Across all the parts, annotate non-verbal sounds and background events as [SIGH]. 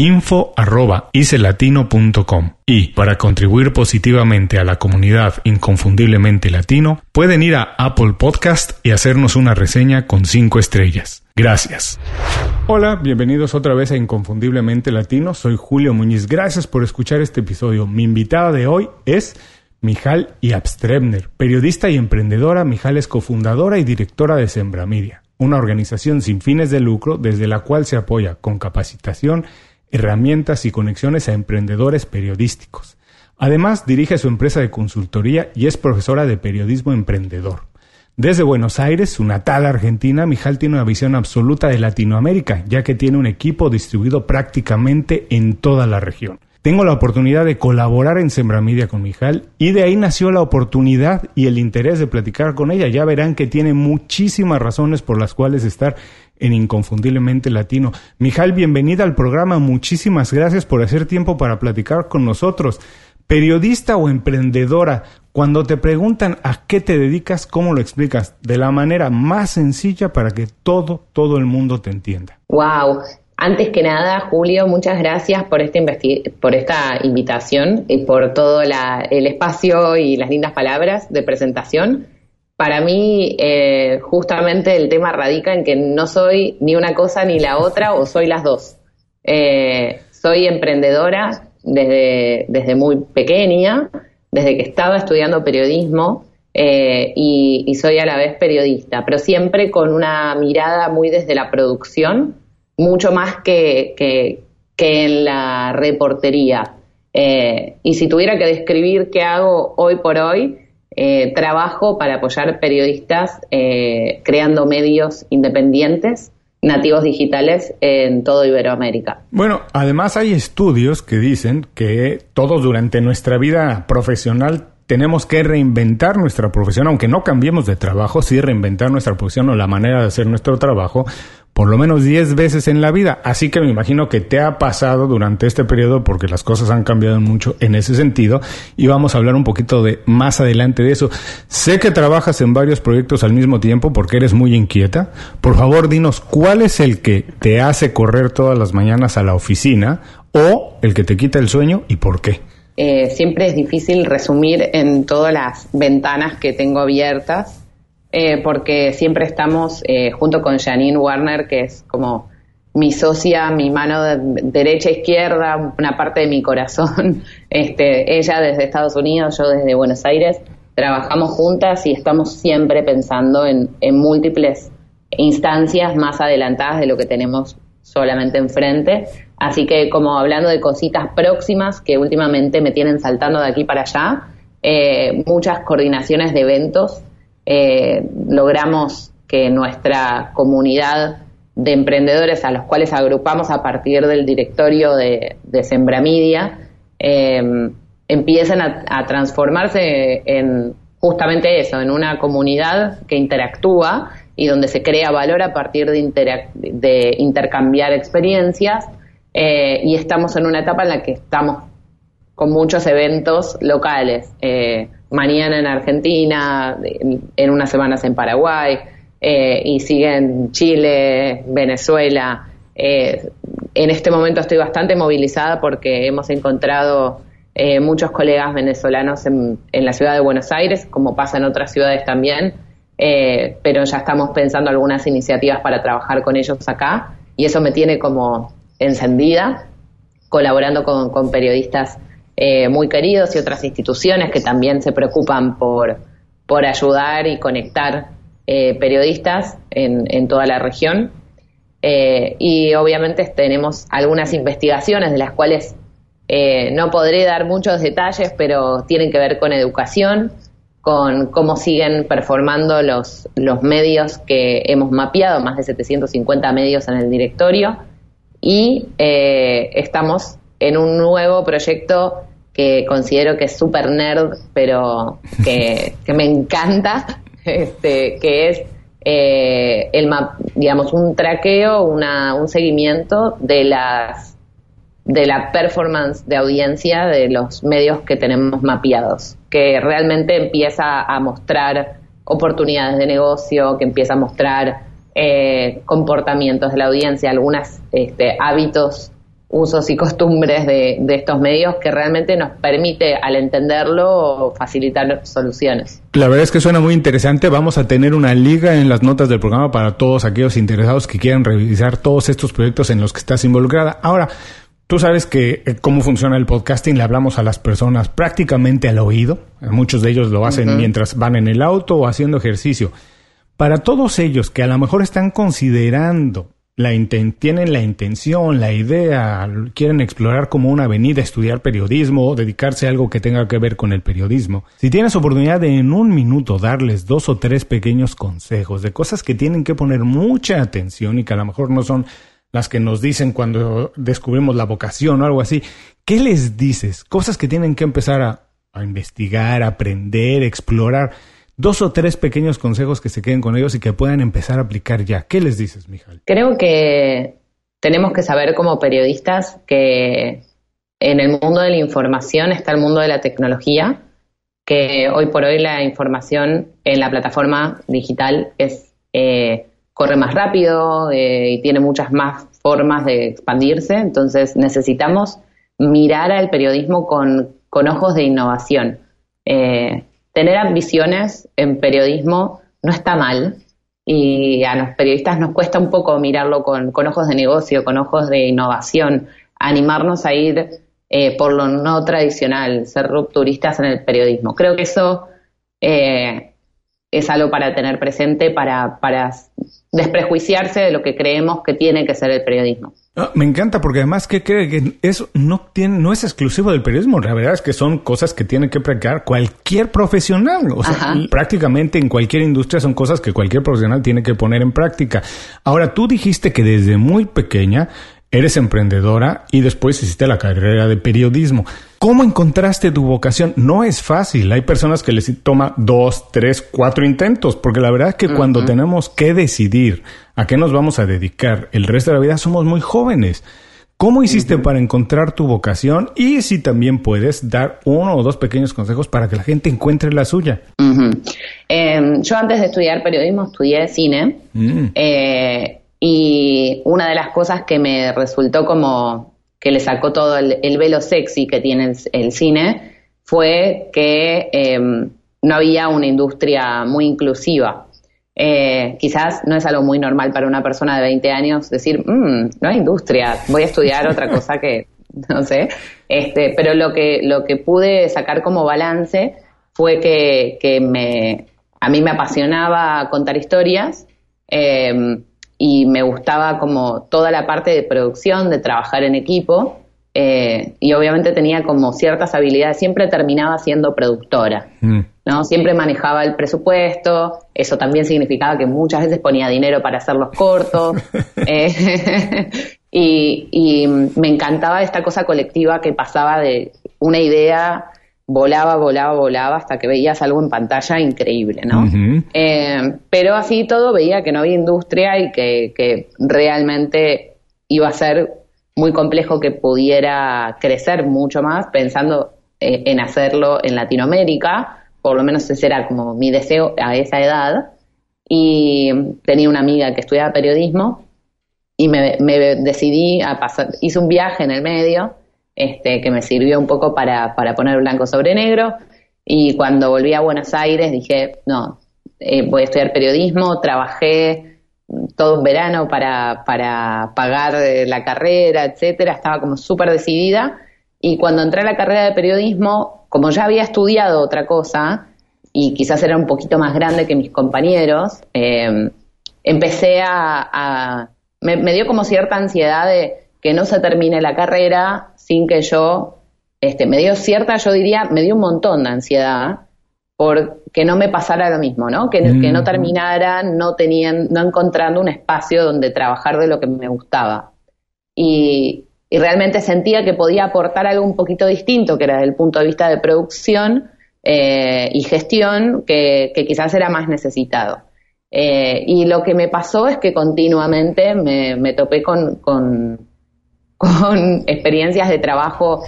info.icelatino.com y para contribuir positivamente a la comunidad inconfundiblemente latino pueden ir a Apple Podcast y hacernos una reseña con 5 estrellas. Gracias. Hola, bienvenidos otra vez a Inconfundiblemente Latino. Soy Julio Muñiz. Gracias por escuchar este episodio. Mi invitada de hoy es Mijal Iabstrebner, periodista y emprendedora. Mijal es cofundadora y directora de Sembra Media, una organización sin fines de lucro desde la cual se apoya con capacitación herramientas y conexiones a emprendedores periodísticos. Además, dirige su empresa de consultoría y es profesora de periodismo emprendedor. Desde Buenos Aires, su natal Argentina, Mijal tiene una visión absoluta de Latinoamérica, ya que tiene un equipo distribuido prácticamente en toda la región. Tengo la oportunidad de colaborar en Sembramidia con Mijal y de ahí nació la oportunidad y el interés de platicar con ella. Ya verán que tiene muchísimas razones por las cuales estar en Inconfundiblemente Latino. Mijal, bienvenida al programa. Muchísimas gracias por hacer tiempo para platicar con nosotros. Periodista o emprendedora, cuando te preguntan a qué te dedicas, ¿cómo lo explicas? De la manera más sencilla para que todo, todo el mundo te entienda. Wow, antes que nada, Julio, muchas gracias por, este por esta invitación y por todo el espacio y las lindas palabras de presentación. Para mí, eh, justamente el tema radica en que no soy ni una cosa ni la otra, o soy las dos. Eh, soy emprendedora desde, desde muy pequeña, desde que estaba estudiando periodismo, eh, y, soy a la vez periodista, pero siempre con una mirada muy desde la producción mucho más que, que, en la reportería. Y si tuviera que describir qué hago hoy por hoy, eh, trabajo para apoyar periodistas eh, creando medios independientes nativos digitales en todo Iberoamérica. Bueno, además hay estudios que dicen que todos durante nuestra vida profesional tenemos que reinventar nuestra profesión, aunque no cambiemos de trabajo, sí reinventar nuestra profesión o la manera de hacer nuestro trabajo, por lo menos 10 veces en la vida. Así que me imagino que te ha pasado durante este periodo porque las cosas han cambiado mucho en ese sentido y vamos a hablar un poquito de más adelante de eso. Sé que trabajas en varios proyectos al mismo tiempo porque eres muy inquieta. Por favor, dinos cuál es el que te hace correr todas las mañanas a la oficina o el que te quita el sueño y por qué. Eh, siempre es difícil resumir en todas las ventanas que tengo abiertas eh, porque siempre estamos eh, junto con Janine Warner, que es como mi socia, mi mano de derecha izquierda, una parte de mi corazón. [LAUGHS] Este, ella desde Estados Unidos, yo desde Buenos Aires, trabajamos juntas y estamos siempre pensando en, en múltiples instancias más adelantadas de lo que tenemos solamente enfrente. Así que como hablando de cositas próximas que últimamente me tienen saltando de aquí para allá, eh, muchas coordinaciones de eventos eh, logramos que nuestra comunidad de emprendedores a los cuales agrupamos a partir del directorio de, Sembramidia eh, empiecen a, transformarse en justamente eso, en una comunidad que interactúa y donde se crea valor a partir de, intercambiar experiencias eh, y estamos en una etapa en la que estamos con muchos eventos locales. Mañana en Argentina, en, unas semanas en Paraguay, y siguen Chile, Venezuela. en este momento estoy bastante movilizada porque hemos encontrado muchos colegas venezolanos en, en, la ciudad de Buenos Aires, como pasa en otras ciudades también, pero ya estamos pensando algunas iniciativas para trabajar con ellos acá y eso me tiene como encendida, colaborando con, periodistas eh, muy queridos y otras instituciones que también se preocupan por, por ayudar y conectar eh, periodistas en, toda la región. Eh, y obviamente tenemos algunas investigaciones de las cuales no podré dar muchos detalles, pero tienen que ver con educación, con cómo siguen performando los, los medios que hemos mapeado, más de 750 medios en el directorio, y estamos en un nuevo proyecto que considero que es súper nerd, pero [LAUGHS] que, me encanta, este, que es eh, el digamos, un traqueo, una, un seguimiento de las de la performance de audiencia de los medios que tenemos mapeados, que realmente empieza a mostrar oportunidades de negocio, que empieza a mostrar eh, comportamientos de la audiencia, algunos este, hábitos, usos y costumbres de, de, estos medios que realmente nos permite, al entenderlo, facilitar soluciones. La verdad es que suena muy interesante. Vamos a tener una liga en las notas del programa para todos aquellos interesados que quieran revisar todos estos proyectos en los que estás involucrada. Ahora, Tú sabes que eh, cómo funciona el podcasting, le hablamos a las personas prácticamente al oído. Muchos de ellos lo hacen mientras van en el auto o haciendo ejercicio. Para todos ellos que a lo mejor están considerando, la tienen la intención, la idea, quieren explorar como una avenida, estudiar periodismo o dedicarse a algo que tenga que ver con el periodismo, si tienes oportunidad de en un minuto darles dos o tres pequeños consejos de cosas que tienen que poner mucha atención y que a lo mejor no son las que nos dicen cuando descubrimos la vocación o algo así. ¿Qué les dices? Cosas que tienen que empezar a, investigar, aprender, explorar. Dos o tres pequeños consejos que se queden con ellos y que puedan empezar a aplicar ya. ¿Qué les dices, Mijal? Creo que tenemos que saber como periodistas que en el mundo de la información está el mundo de la tecnología, que hoy por hoy la información en la plataforma digital es eh, corre más rápido eh, y tiene muchas más formas de expandirse, entonces necesitamos mirar al periodismo con, ojos de innovación. Eh, tener ambiciones en periodismo no está mal y a los periodistas nos cuesta un poco mirarlo con, ojos de negocio, con ojos de innovación, animarnos a ir eh, por lo no tradicional, ser rupturistas en el periodismo. Creo que eso es algo para tener presente para, para desprejuiciarse de lo que creemos que tiene que ser el periodismo. Ah, me encanta porque además que cree que eso no tiene, no es exclusivo del periodismo. La verdad es que son cosas que tiene que practicar cualquier profesional. O sea, prácticamente en cualquier industria son cosas que cualquier profesional tiene que poner en práctica. Ahora, tú dijiste que desde muy pequeña eres emprendedora y después hiciste la carrera de periodismo. ¿Cómo encontraste tu vocación? No es fácil. Hay personas que les toma dos, tres, cuatro intentos, porque la verdad es que cuando tenemos que decidir a qué nos vamos a dedicar el resto de la vida, somos muy jóvenes. ¿Cómo hiciste para encontrar tu vocación? Y si también puedes dar uno o dos pequeños consejos para que la gente encuentre la suya. Em, yo antes de estudiar periodismo estudié cine. Mm. Eh, y una de las cosas que me resultó como que le sacó todo el, velo sexy que tiene el, cine fue que em, no había una industria muy inclusiva. Eh, quizás no es algo muy normal para una persona de 20 años decir, mm, no hay industria, voy a estudiar otra [LAUGHS] cosa que, no sé, este, pero lo que, lo que pude sacar como balance fue que, que me, a mí me apasionaba contar historias, eh, y me gustaba como toda la parte de producción, de trabajar en equipo, eh, y obviamente tenía como ciertas habilidades, siempre terminaba siendo productora, mm. ¿no? Siempre manejaba el presupuesto, eso también significaba que muchas veces ponía dinero para hacer los cortos, [LAUGHS] eh, [LAUGHS] y, y me encantaba esta cosa colectiva que pasaba de una idea volaba, volaba, volaba hasta que veías algo en pantalla increíble, ¿no? Eh, pero así todo veía que no había industria y que, realmente iba a ser muy complejo que pudiera crecer mucho más pensando eh, en hacerlo en Latinoamérica, por lo menos ese era como mi deseo a esa edad. y tenía una amiga que estudiaba periodismo y me, decidí a pasar, hice un viaje en el medio este, que me sirvió un poco para, para poner blanco sobre negro. Y cuando volví a Buenos Aires dije, no, eh, voy a estudiar periodismo, trabajé todo un verano para, para pagar eh, la carrera, etcétera, estaba como súper decidida. Y cuando entré a la carrera de periodismo, como ya había estudiado otra cosa y quizás era un poquito más grande que mis compañeros, eh, empecé a, me, me, dio como cierta ansiedad de que no se termine la carrera sin que yo, este, me dio cierta, yo diría, me dio un montón de ansiedad por que no me pasara lo mismo, ¿no? Que, que no terminara no tenían, no encontrando un espacio donde trabajar de lo que me gustaba. Y, y realmente sentía que podía aportar algo un poquito distinto, que era desde el punto de vista de producción eh, y gestión, que, quizás era más necesitado. Eh, y lo que me pasó es que continuamente me, me topé con, con, con [LAUGHS] experiencias de trabajo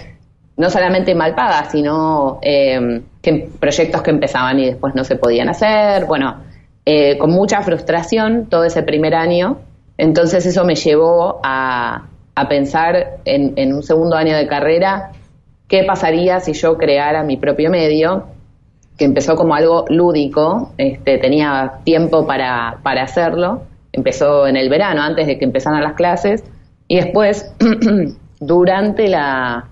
no solamente mal pagas, sino eh, que proyectos que empezaban y después no se podían hacer, bueno, eh, con mucha frustración todo ese primer año. Entonces eso me llevó a, a pensar en, en, un segundo año de carrera qué pasaría si yo creara mi propio medio, que empezó como algo lúdico, este, tenía tiempo para, para hacerlo, empezó en el verano, antes de que empezaran las clases, y después, [CLEARS THROAT] durante la,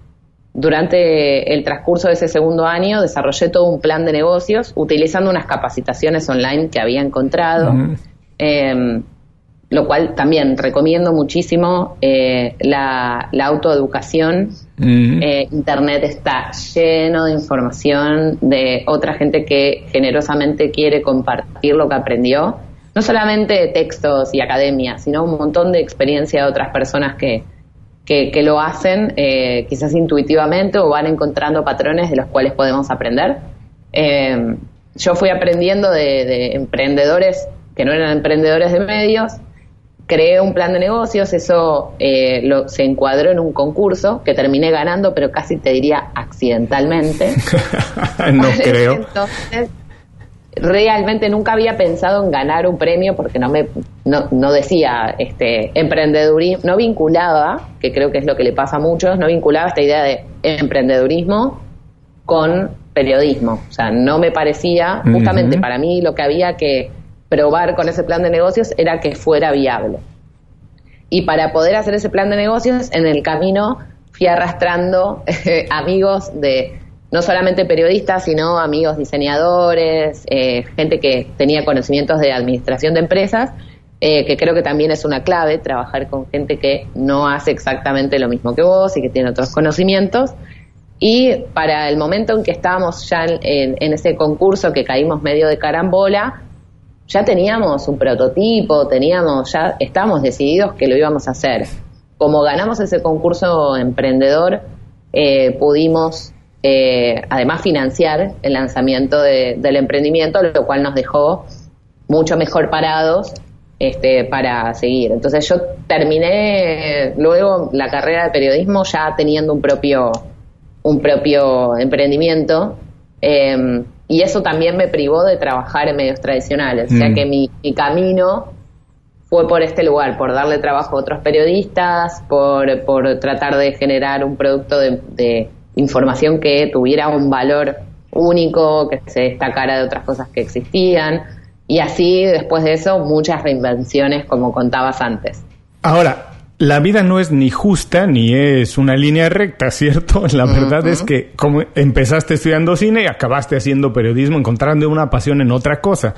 durante el transcurso de ese segundo año desarrollé todo un plan de negocios utilizando unas capacitaciones online que había encontrado, em, lo cual también recomiendo muchísimo eh, la, autoeducación. Eh, Internet está lleno de información de otra gente que generosamente quiere compartir lo que aprendió, no solamente textos y academia, sino un montón de experiencia de otras personas que, que, lo hacen eh, quizás intuitivamente o van encontrando patrones de los cuales podemos aprender. Eh, yo fui aprendiendo de, emprendedores que no eran emprendedores de medios, creé un plan de negocios, eso eh, lo, se encuadró en un concurso que terminé ganando, pero casi te diría accidentalmente. [LAUGHS] no [LAUGHS] creo. Entonces, realmente nunca había pensado en ganar un premio porque no me no, decía este emprendedurismo, no vinculaba, que creo que es lo que le pasa a muchos, no vinculaba esta idea de emprendedurismo con periodismo. O sea, no me parecía, justamente para mí lo que había que probar con ese plan de negocios era que fuera viable. Y para poder hacer ese plan de negocios, en el camino fui arrastrando [LAUGHS] amigos de no solamente periodistas, sino amigos diseñadores, eh, gente que tenía conocimientos de administración de empresas, eh, que creo que también es una clave, trabajar con gente que no hace exactamente lo mismo que vos y que tiene otros conocimientos. Y para el momento en que estábamos ya en, ese concurso que caímos medio de carambola, ya teníamos un prototipo, teníamos, ya estábamos decididos que lo íbamos a hacer. Como ganamos ese concurso emprendedor, eh, pudimos eh, además financiar el lanzamiento del emprendimiento, lo cual nos dejó mucho mejor parados este, para seguir. Entonces yo terminé luego la carrera de periodismo ya teniendo un propio, un propio emprendimiento em, y eso también me privó de trabajar en medios tradicionales. O sea mm. que mi, camino fue por este lugar, por darle trabajo a otros periodistas, por, por tratar de generar un producto de información que tuviera un valor único, que se destacara de otras cosas que existían. Y así, después de eso, muchas reinvenciones, como contabas antes. Ahora, la vida no es ni justa ni es una línea recta, ¿cierto? [LAUGHS] La verdad es que como empezaste estudiando cine y acabaste haciendo periodismo, encontrando una pasión en otra cosa.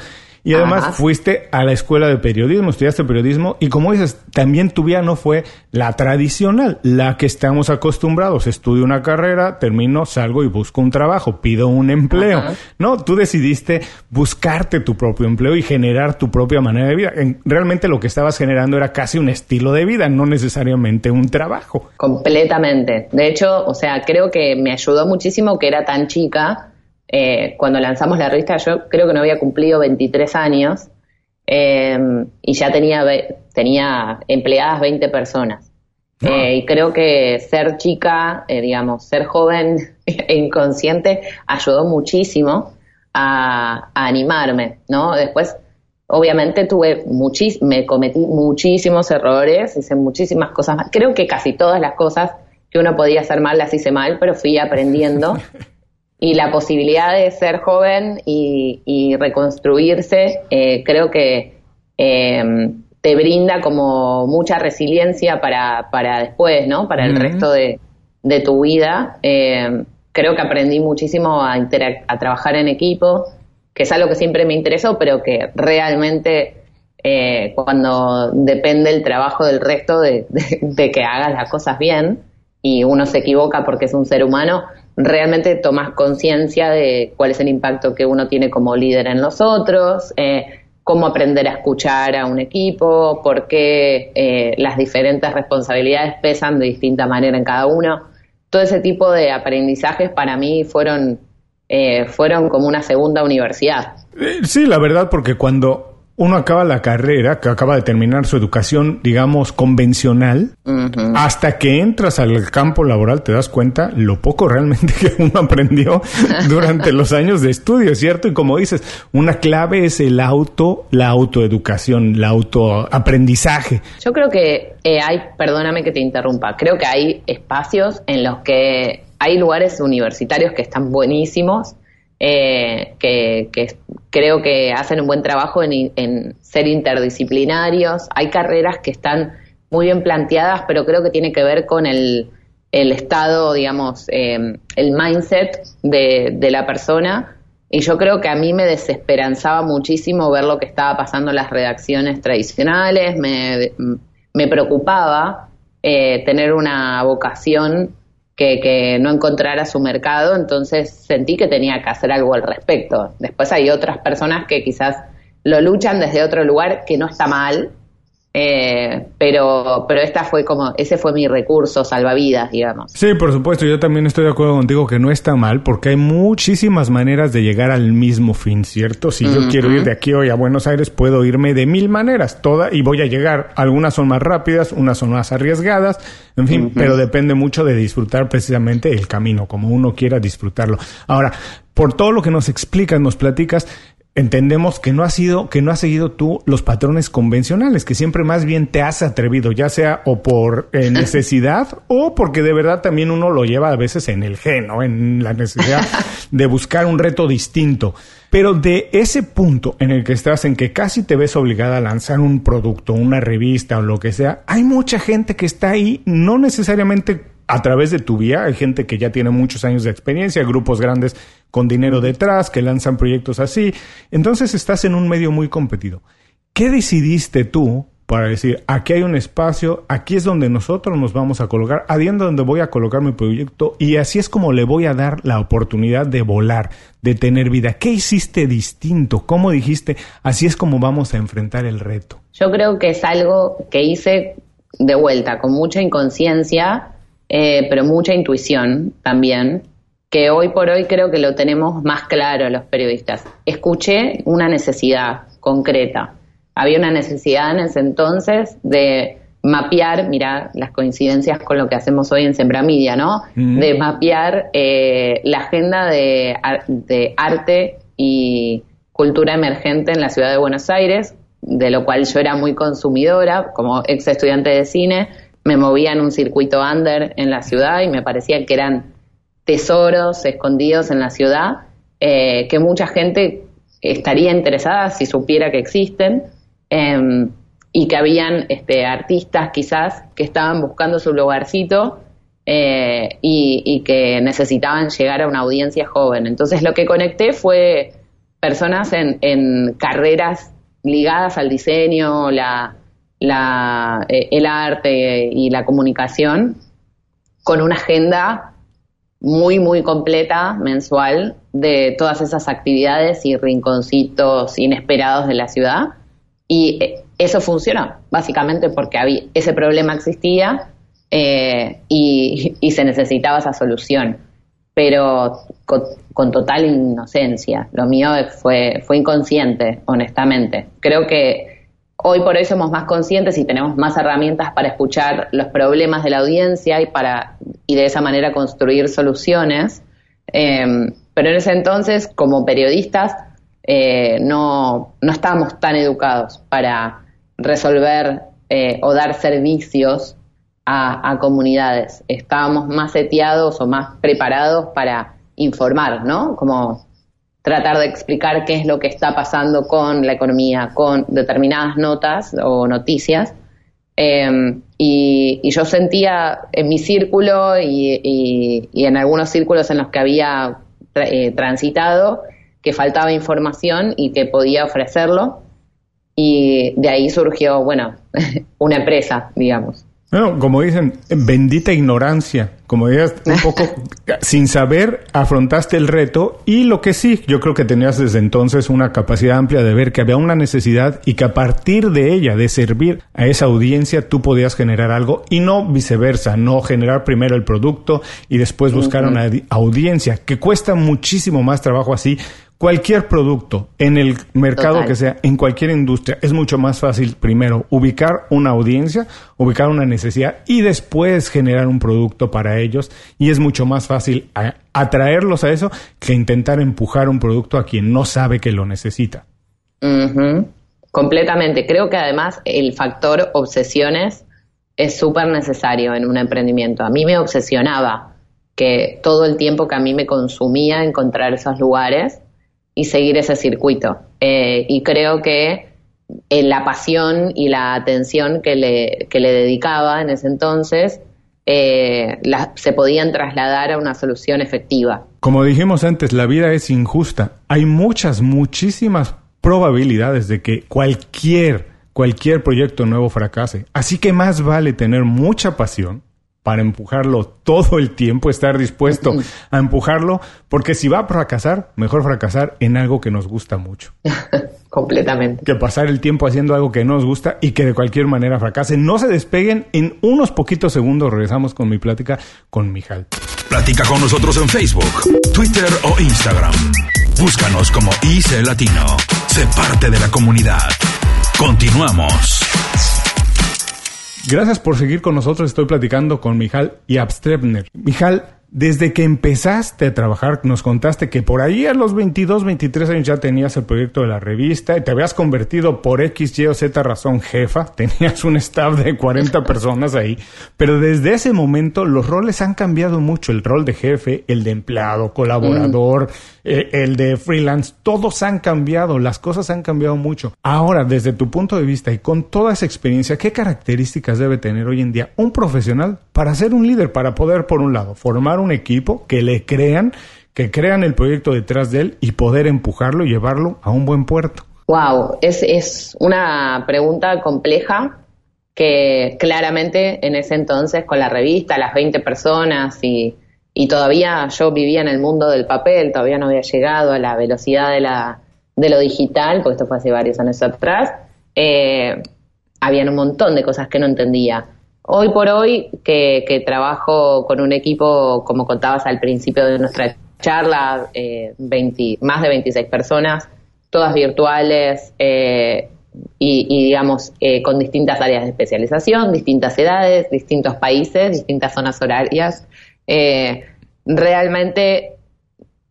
Y además fuiste a la escuela de periodismo, estudiaste periodismo y como dices, también tu vida no fue la tradicional, la que estamos acostumbrados. Estudio una carrera, termino, salgo y busco un trabajo, pido un empleo. No, tú decidiste buscarte tu propio empleo y generar tu propia manera de vida. realmente lo que estabas generando era casi un estilo de vida, no necesariamente un trabajo. Completamente. De hecho, o sea, creo que me ayudó muchísimo que era tan chica eh, cuando lanzamos la revista yo creo que no había cumplido 23 años eh, y ya tenía, tenía empleadas 20 personas. Ah. Eh, y creo que ser chica, digamos, ser joven [LAUGHS] e inconsciente ayudó muchísimo a, animarme, ¿no? Después obviamente tuve muchis me cometí muchísimos errores, hice muchísimas cosas mal. Creo que casi todas las cosas que uno podía hacer mal las hice mal, pero fui aprendiendo. [LAUGHS] y la posibilidad de ser joven y, reconstruirse, eh, creo que em, te brinda como mucha resiliencia para, para después, ¿no? Para el resto de, de, tu vida. Em, creo que aprendí muchísimo a, a trabajar en equipo, que es algo que siempre me interesó, pero que realmente eh, cuando depende el trabajo del resto de, de, que hagas las cosas bien y uno se equivoca porque es un ser humano, realmente tomas conciencia de cuál es el impacto que uno tiene como líder en los otros, eh, cómo aprender a escuchar a un equipo, por qué eh, las diferentes responsabilidades pesan de distinta manera en cada uno. Todo ese tipo de aprendizajes para mí fueron, eh, fueron como una segunda universidad. Sí, la verdad, porque cuando uno acaba la carrera, que acaba de terminar su educación, digamos, convencional, hasta que entras al campo laboral te das cuenta lo poco realmente [LAUGHS] que uno aprendió [LAUGHS] durante los años de estudio, ¿cierto? Y como dices, una clave es el auto, la autoeducación, el autoaprendizaje. Yo creo que eh, hay, perdóname que te interrumpa, creo que hay espacios en los que hay lugares universitarios que están buenísimos, eh, que, creo que hacen un buen trabajo en, ser interdisciplinarios. Hay carreras que están muy bien planteadas, pero creo que tiene que ver con el, estado, digamos, eh, el mindset de, la persona. Y yo creo que a mí me desesperanzaba muchísimo ver lo que estaba pasando en las redacciones tradicionales, me, me preocupaba eh, tener una vocación que, no encontrara su mercado, entonces sentí que tenía que hacer algo al respecto. Después hay otras personas que quizás lo luchan desde otro lugar, que no está mal, eh, pero, pero esta fue como, ese fue mi recurso salvavidas, digamos. Sí, por supuesto, yo también estoy de acuerdo contigo que no está mal, porque hay muchísimas maneras de llegar al mismo fin, ¿cierto? Si yo quiero ir de aquí hoy a Buenos Aires, puedo irme de mil maneras, toda, y voy a llegar. Algunas son más rápidas, unas son más arriesgadas, en fin, pero depende mucho de disfrutar precisamente el camino, como uno quiera disfrutarlo. Ahora, por todo lo que nos explicas, nos platicas, entendemos que no has sido, que no has seguido tú los patrones convencionales, que siempre más bien te has atrevido, ya sea o por eh, [LAUGHS] necesidad o porque de verdad también uno lo lleva a veces en el gen, ¿no? En la necesidad [LAUGHS] de buscar un reto distinto. Pero de ese punto en el que estás, en que casi te ves obligada a lanzar un producto, una revista o lo que sea, hay mucha gente que está ahí, no necesariamente a través de tu vía. Hay gente que ya tiene muchos años de experiencia, grupos grandes con dinero detrás, que lanzan proyectos así. Entonces estás en un medio muy competido. ¿Qué decidiste tú para decir, aquí hay un espacio, aquí es donde nosotros nos vamos a colocar, adiendo donde voy a colocar mi proyecto y así es como le voy a dar la oportunidad de volar, de tener vida. ¿Qué hiciste distinto? ¿Cómo dijiste, así es como vamos a enfrentar el reto? Yo creo que es algo que hice de vuelta, con mucha inconsciencia, eh, pero mucha intuición también, que hoy por hoy creo que lo tenemos más claro los periodistas. Escuché una necesidad concreta. Había una necesidad en ese entonces de mapear, mira las coincidencias con lo que hacemos hoy en Sembramidia, ¿no? De mapear eh, la agenda de, de arte y cultura emergente en la ciudad de Buenos Aires, de lo cual yo era muy consumidora como ex estudiante de cine me movía en un circuito under en la ciudad y me parecía que eran tesoros escondidos en la ciudad eh, que mucha gente estaría interesada si supiera que existen em, y que habían este, artistas quizás que estaban buscando su lugarcito eh, y, que necesitaban llegar a una audiencia joven. Entonces lo que conecté fue personas en, en carreras ligadas al diseño, la, la, eh, el arte y la comunicación con una agenda muy, muy completa, mensual, de todas esas actividades y rinconcitos inesperados de la ciudad. Y eh, eso funcionó, básicamente porque había, ese problema existía eh, y, se necesitaba esa solución, pero con, con, total inocencia. Lo mío fue, fue inconsciente, honestamente. Creo que Hoy por hoy somos más conscientes y tenemos más herramientas para escuchar los problemas de la audiencia y para y de esa manera construir soluciones. Em, pero en ese entonces, como periodistas, eh, no, no estábamos tan educados para resolver eh, o dar servicios a, comunidades. Estábamos más seteados o más preparados para informar, ¿no? Como tratar de explicar qué es lo que está pasando con la economía, con determinadas notas o noticias. Em, y, yo sentía en mi círculo y, en algunos círculos en los que había eh, transitado que faltaba información y que podía ofrecerlo. Y de ahí surgió, bueno, [LAUGHS] una empresa, digamos. Bueno, como dicen, bendita ignorancia. Como digas, un poco [LAUGHS] sin saber, afrontaste el reto y lo que sí, yo creo que tenías desde entonces una capacidad amplia de ver que había una necesidad y que a partir de ella, de servir a esa audiencia, tú podías generar algo y no viceversa, no generar primero el producto y después buscar una audiencia, que cuesta muchísimo más trabajo así cualquier producto en el mercado que sea, en cualquier industria, es mucho más fácil primero ubicar una audiencia, ubicar una necesidad y después generar un producto para ellos. Y es mucho más fácil atraerlos a eso que intentar empujar un producto a quien no sabe que lo necesita. Completamente. Creo que además el factor obsesiones es súper necesario en un emprendimiento. A mí me obsesionaba que todo el tiempo que a mí me consumía encontrar esos lugares y seguir ese circuito. Eh, y creo que en la pasión y la atención que le, que le dedicaba en ese entonces eh, se podían trasladar a una solución efectiva. Como dijimos antes, la vida es injusta. Hay muchas, muchísimas probabilidades de que cualquier, cualquier proyecto nuevo fracase. Así que más vale tener mucha pasión para empujarlo todo el tiempo, estar dispuesto a empujarlo, porque si va a fracasar, mejor fracasar en algo que nos gusta mucho. [LAUGHS] Completamente. Que pasar el tiempo haciendo algo que no nos gusta y que de cualquier manera fracase. No se despeguen. En unos poquitos segundos regresamos con mi plática con Mijal. Platica con nosotros en Facebook, Twitter o Instagram. Búscanos como IC Latino. Sé parte de la comunidad. Continuamos. Gracias por seguir con nosotros. Estoy platicando con Mijal y Abstrebner. Mijal, desde que empezaste a trabajar, nos contaste que por ahí a los 22, 23 años ya tenías el proyecto de la revista y te habías convertido por X, Y o Z razón jefa. [LAUGHS] Tenías un staff de 40 personas ahí. Pero desde ese momento los roles han cambiado mucho. El rol de jefe, el de empleado, colaborador, mm. eh, el de freelance, todos han cambiado. Las cosas han cambiado mucho. Ahora, desde tu punto de vista y con toda esa experiencia, ¿qué características debe tener hoy en día un profesional para ser un líder, para poder, por un lado, formar un equipo que le crean, que crean el proyecto detrás de él y poder empujarlo y llevarlo a un buen puerto? Wow, es, es una pregunta compleja que claramente en ese entonces con la revista, las 20 personas y, y todavía yo vivía en el mundo del papel, todavía no había llegado a la velocidad de, la, de lo digital, porque esto fue hace varios años atrás, eh, habían un montón de cosas que no entendía. Hoy por hoy, que, trabajo con un equipo, como contabas al principio de nuestra charla, eh, más de 26 personas, todas virtuales eh, y, digamos, eh, con distintas áreas de especialización, distintas edades, distintos países, distintas zonas horarias. realmente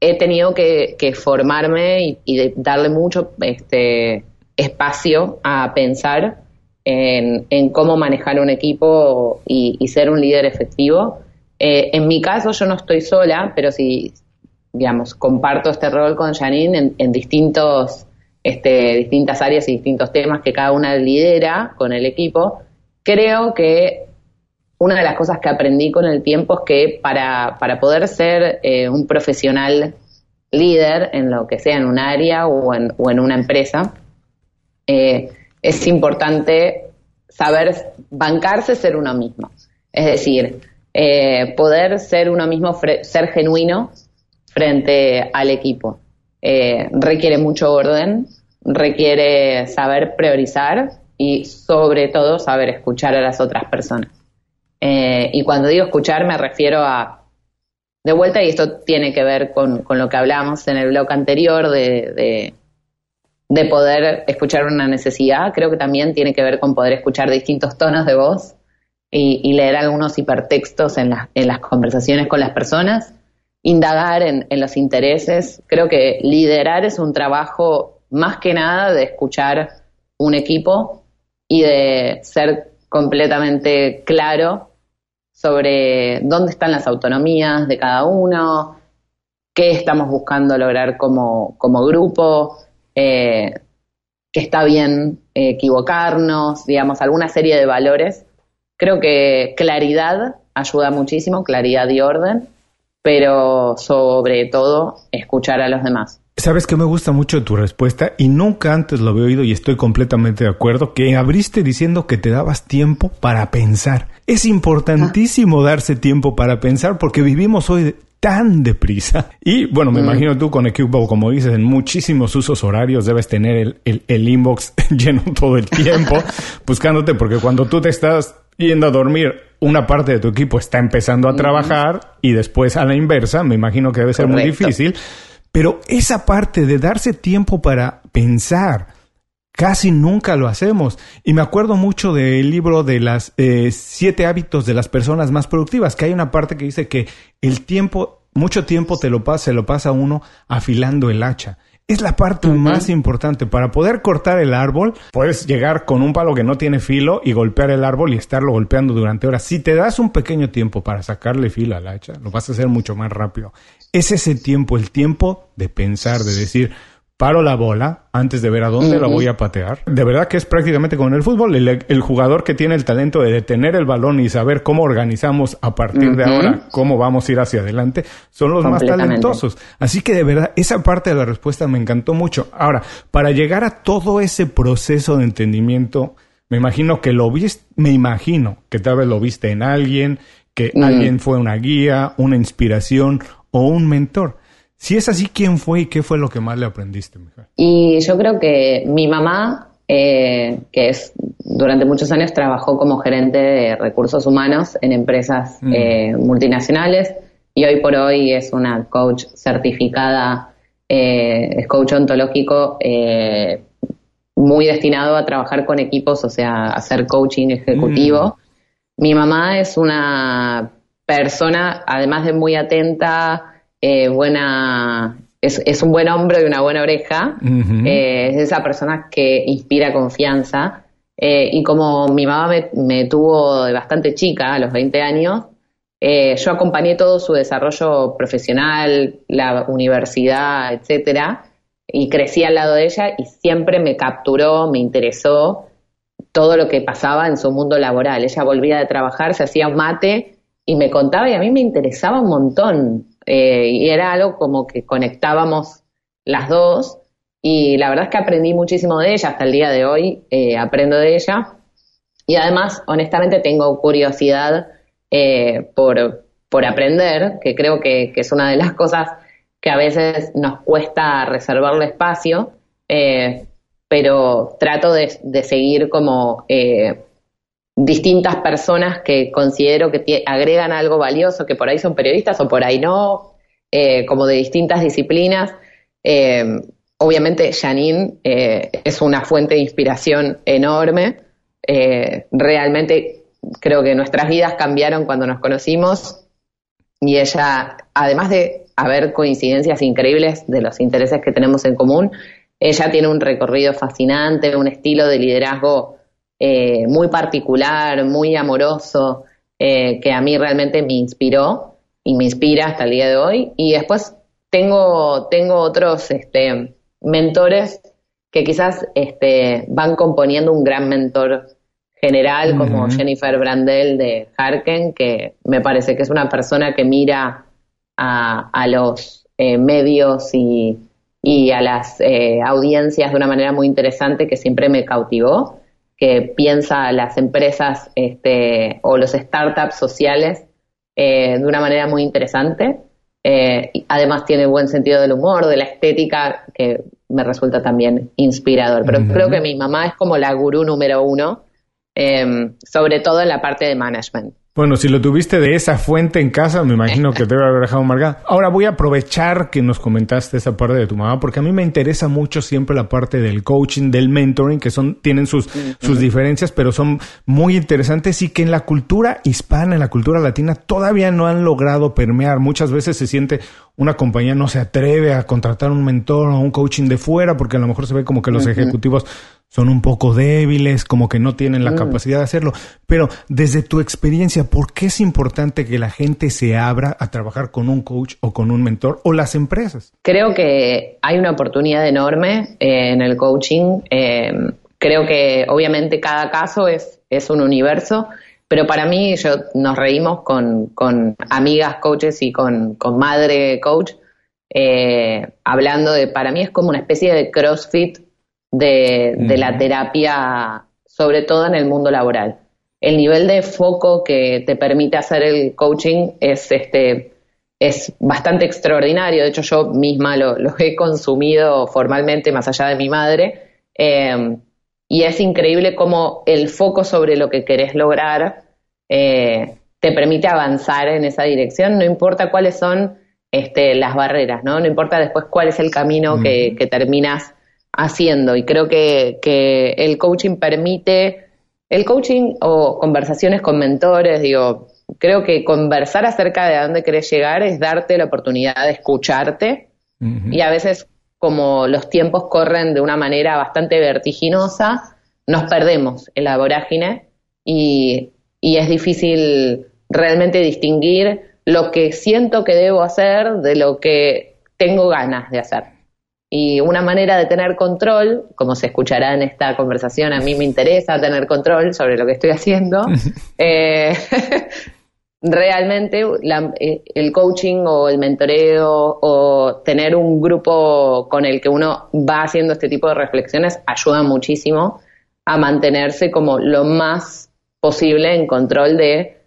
he tenido que, formarme y, y, darle mucho este, espacio a pensar en, cómo manejar un equipo y, ser un líder efectivo. Eh, en mi caso yo no estoy sola, pero sí, digamos, comparto este rol con Janine en, distintos, este, distintas áreas y distintos temas que cada una lidera con el equipo. Creo que una de las cosas que aprendí con el tiempo es que para, para poder ser eh, un profesional líder en lo que sea, en un área o en, o en una empresa, eh, es importante saber bancarse ser uno mismo. Es decir, eh, poder ser uno mismo, ser genuino frente al equipo. Eh, requiere mucho orden, requiere saber priorizar y sobre todo saber escuchar a las otras personas. Eh, y cuando digo escuchar me refiero a, de vuelta, y esto tiene que ver con, lo que hablamos en el blog anterior de poder escuchar una necesidad, creo que también tiene que ver con poder escuchar distintos tonos de voz y, leer algunos hipertextos en, en, las conversaciones con las personas. Indagar en, los intereses. Creo que liderar es un trabajo más que nada de escuchar un equipo y de ser completamente claro sobre dónde están las autonomías de cada uno, qué estamos buscando lograr como, como grupo, eh, que está bien equivocarnos, digamos, alguna serie de valores. Creo que claridad ayuda muchísimo, claridad y orden, pero sobre todo escuchar a los demás. Sabes que me gusta mucho tu respuesta y nunca antes lo había oído y estoy completamente de acuerdo que abriste diciendo que te dabas tiempo para pensar. Es importantísimo darse tiempo para pensar porque vivimos hoy tan deprisa. Y bueno, me mm. imagino tú con equipo, como dices, en muchísimos usos horarios debes tener el, el, inbox [LAUGHS] lleno todo el tiempo [LAUGHS] buscándote porque cuando tú te estás yendo a dormir, una parte de tu equipo está empezando a trabajar y después a la inversa, me imagino que debe ser muy difícil. Pero esa parte de darse tiempo para pensar, casi nunca lo hacemos. Y me acuerdo mucho del libro de las eh, siete hábitos de las personas más productivas, que hay una parte que dice que el tiempo, mucho tiempo te lo pasa, se lo pasa uno afilando el hacha. Es la parte más importante. Para poder cortar el árbol, puedes llegar con un palo que no tiene filo y golpear el árbol y estarlo golpeando durante horas. Si te das un pequeño tiempo para sacarle filo al hacha, lo vas a hacer mucho más rápido. Es ese tiempo, el tiempo de pensar, de decir, paro la bola antes de ver a dónde la voy a patear. De verdad que es prácticamente como en el fútbol, el, jugador que tiene el talento de detener el balón y saber cómo organizamos a partir de ahora, cómo vamos a ir hacia adelante, son los más talentosos. Así que de verdad, esa parte de la respuesta me encantó mucho. Ahora, para llegar a todo ese proceso de entendimiento, me imagino que lo viste, me imagino que tal vez lo viste en alguien, que alguien fue una guía, una inspiración o un mentor. Si es así, ¿quién fue y qué fue lo que más le aprendiste, Y yo creo que mi mamá, eh, que es durante muchos años trabajó como gerente de recursos humanos en empresas mm. eh, multinacionales y hoy por hoy es una coach certificada, eh, es coach ontológico muy destinado a trabajar con equipos, o sea, a hacer coaching ejecutivo. Mm. Mi mamá es una persona, además de muy atenta, eh, buena, es, un buen hombro y una buena oreja, eh, es esa persona que inspira confianza. Eh, y como mi mamá me, tuvo de bastante chica, a los 20 años, yo acompañé todo su desarrollo profesional, la universidad, etcétera, y crecí al lado de ella y siempre me capturó, me interesó todo lo que pasaba en su mundo laboral. Ella volvía de trabajar, se hacía un mate y me contaba y a mí me interesaba un montón eh, y era algo como que conectábamos las dos y la verdad es que aprendí muchísimo de ella, hasta el día de hoy eh, aprendo de ella. Y además honestamente tengo curiosidad eh, por, por aprender, que creo que, es una de las cosas que a veces nos cuesta reservarle espacio, pero trato de, de seguir como distintas personas que considero que agregan algo valioso, que por ahí son periodistas o por ahí no, eh, como de distintas disciplinas. Eh, obviamente Janine eh, es una fuente de inspiración enorme. realmente creo que nuestras vidas cambiaron cuando nos conocimos y ella, además de haber coincidencias increíbles de los intereses que tenemos en común, ella tiene un recorrido fascinante, un estilo de liderazgo eh, muy particular, muy amoroso, eh, que a mí realmente me inspiró y me inspira hasta el día de hoy. Y después tengo, tengo otros este, mentores que quizás este, van componiendo un gran mentor general como Jennifer Brandel de Harken, que me parece que es una persona que mira a, los eh, medios y, y, a las audiencias de una manera muy interesante que siempre me cautivó que piensa las empresas este, o los startups sociales eh, de una manera muy interesante. Eh, además tiene buen sentido del humor, de la estética, que me resulta también inspirador. Pero creo que mi mamá es como la gurú número uno, em, sobre todo en la parte de management. Bueno, si lo tuviste de esa fuente en casa, me imagino que te debe haber dejado marcada. Ahora voy a aprovechar que nos comentaste esa parte de tu mamá, porque a mí me interesa mucho siempre la parte del coaching, del mentoring, que son, tienen sus, sus diferencias, pero son muy interesantes y que en la cultura hispana, en la cultura latina, todavía no han logrado permear. Muchas veces se siente una compañía no se atreve a contratar un mentor o un coaching de fuera, porque a lo mejor se ve como que los ejecutivos son un poco débiles, como que no tienen la mm. capacidad de hacerlo. Pero desde tu experiencia, ¿por qué es importante que la gente se abra a trabajar con un coach o con un mentor o las empresas? Creo que hay una oportunidad enorme eh, en el coaching. Eh, creo que obviamente cada caso es, es un universo, pero para mí yo nos reímos con, con amigas coaches y con, con madre coach, eh, hablando de, para mí es como una especie de CrossFit de, la terapia, sobre todo en el mundo laboral. El nivel de foco que te permite hacer el coaching es este es bastante extraordinario. De hecho, yo misma lo, he consumido formalmente más allá de mi madre. Eh, y es increíble cómo el foco sobre lo que querés lograr eh, te permite avanzar en esa dirección, no importa cuáles son este, las barreras, ¿no? No importa después cuál es el camino que, que terminas haciendo. Y creo que, el coaching permite, el coaching o conversaciones con mentores, digo, creo que conversar acerca de a dónde querés llegar es darte la oportunidad de escucharte. Y a veces, como los tiempos corren de una manera bastante vertiginosa, nos perdemos en la vorágine y, y es difícil realmente distinguir lo que siento que debo hacer de lo que tengo ganas de hacer. Y una manera de tener control, como se escuchará en esta conversación, a mí me interesa tener control sobre lo que estoy haciendo. [LAUGHS] Eh, [LAUGHS] realmente eh, el coaching o el mentoreo o tener un grupo con el que uno va haciendo este tipo de reflexiones ayuda muchísimo a mantenerse como lo más posible en control de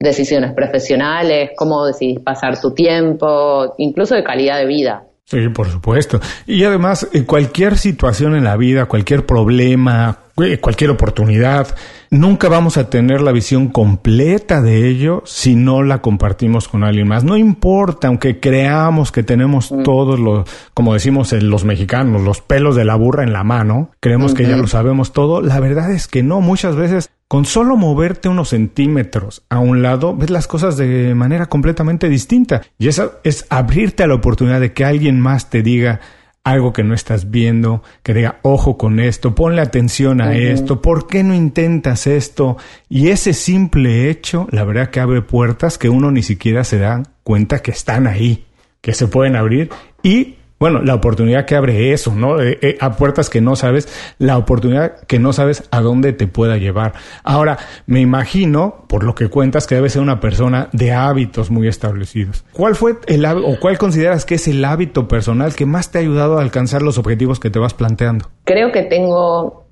decisiones profesionales, cómo decidís pasar tu tiempo, incluso de calidad de vida. Sí, por supuesto. Y además, eh, cualquier situación en la vida, cualquier problema, eh, cualquier oportunidad, nunca vamos a tener la visión completa de ello si no la compartimos con alguien más. No importa, aunque creamos que tenemos mm. todos los, como decimos los mexicanos, los pelos de la burra en la mano, creemos que ya lo sabemos todo. La verdad es que no, muchas veces con solo moverte unos centímetros a un lado, ves las cosas de manera completamente distinta. Y eso es abrirte a la oportunidad de que alguien más te diga algo que no estás viendo, que diga, ojo con esto, ponle atención a esto, ¿por qué no intentas esto? Y ese simple hecho, la verdad que abre puertas que uno ni siquiera se da cuenta que están ahí, que se pueden abrir y bueno, la oportunidad que abre eso, ¿no? Eh, eh, a puertas que no sabes, la oportunidad que no sabes a dónde te pueda llevar. Ahora, me imagino, por lo que cuentas, que debe ser una persona de hábitos muy establecidos. ¿Cuál fue el o cuál consideras que es el hábito personal que más te ha ayudado a alcanzar los objetivos que te vas planteando? Creo que tengo...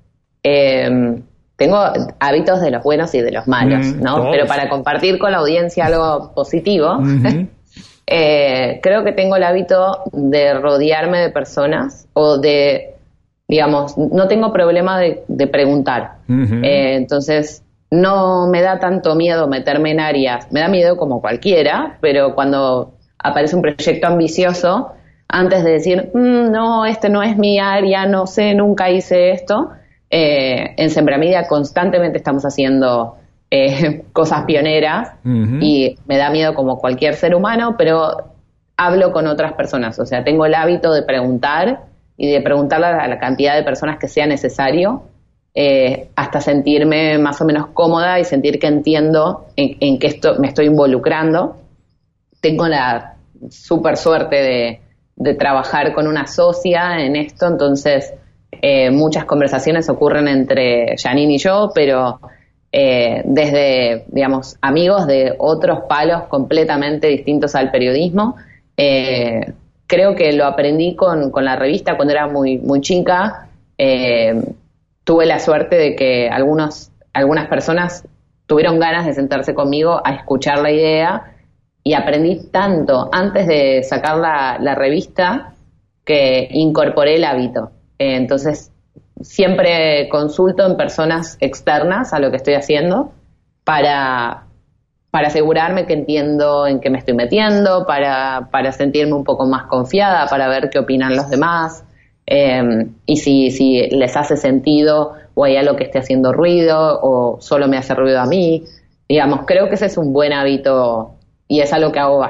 Em, tengo hábitos de los buenos y de los malos, mm, ¿no? Pero para compartir con la audiencia algo positivo, Eh, creo que tengo el hábito de rodearme de personas o de, digamos, no tengo problema de, preguntar. Eh, entonces, no me da tanto miedo meterme en áreas, me da miedo como cualquiera, pero cuando aparece un proyecto ambicioso, antes de decir, mm, no, este no es mi área, no sé, nunca hice esto, eh, en Sembramedia constantemente estamos haciendo eh, [LAUGHS] cosas pioneras y me da miedo como cualquier ser humano, pero hablo con otras personas, o sea, tengo el hábito de preguntar y de preguntarle a la cantidad de personas que sea necesario eh, hasta sentirme más o menos cómoda y sentir que entiendo en, qué esto, me estoy involucrando. Tengo la super suerte de, trabajar con una socia en esto, entonces eh, muchas conversaciones ocurren entre Janine y yo, pero eh, desde, digamos, amigos de otros palos completamente distintos al periodismo. Eh, creo que lo aprendí con, la revista cuando era muy, muy chica. Eh, tuve la suerte de que algunos, algunas personas tuvieron ganas de sentarse conmigo a escuchar la idea y aprendí tanto antes de sacar la, la revista que incorporé el hábito. entonces, siempre consulto en personas externas a lo que estoy haciendo para, para asegurarme que entiendo en qué me estoy metiendo, para, para sentirme un poco más confiada, para ver qué opinan los demás eh, y si, si les hace sentido o hay algo que esté haciendo ruido o solo me hace ruido a mí. Digamos, creo que ese es un buen hábito y es algo que hago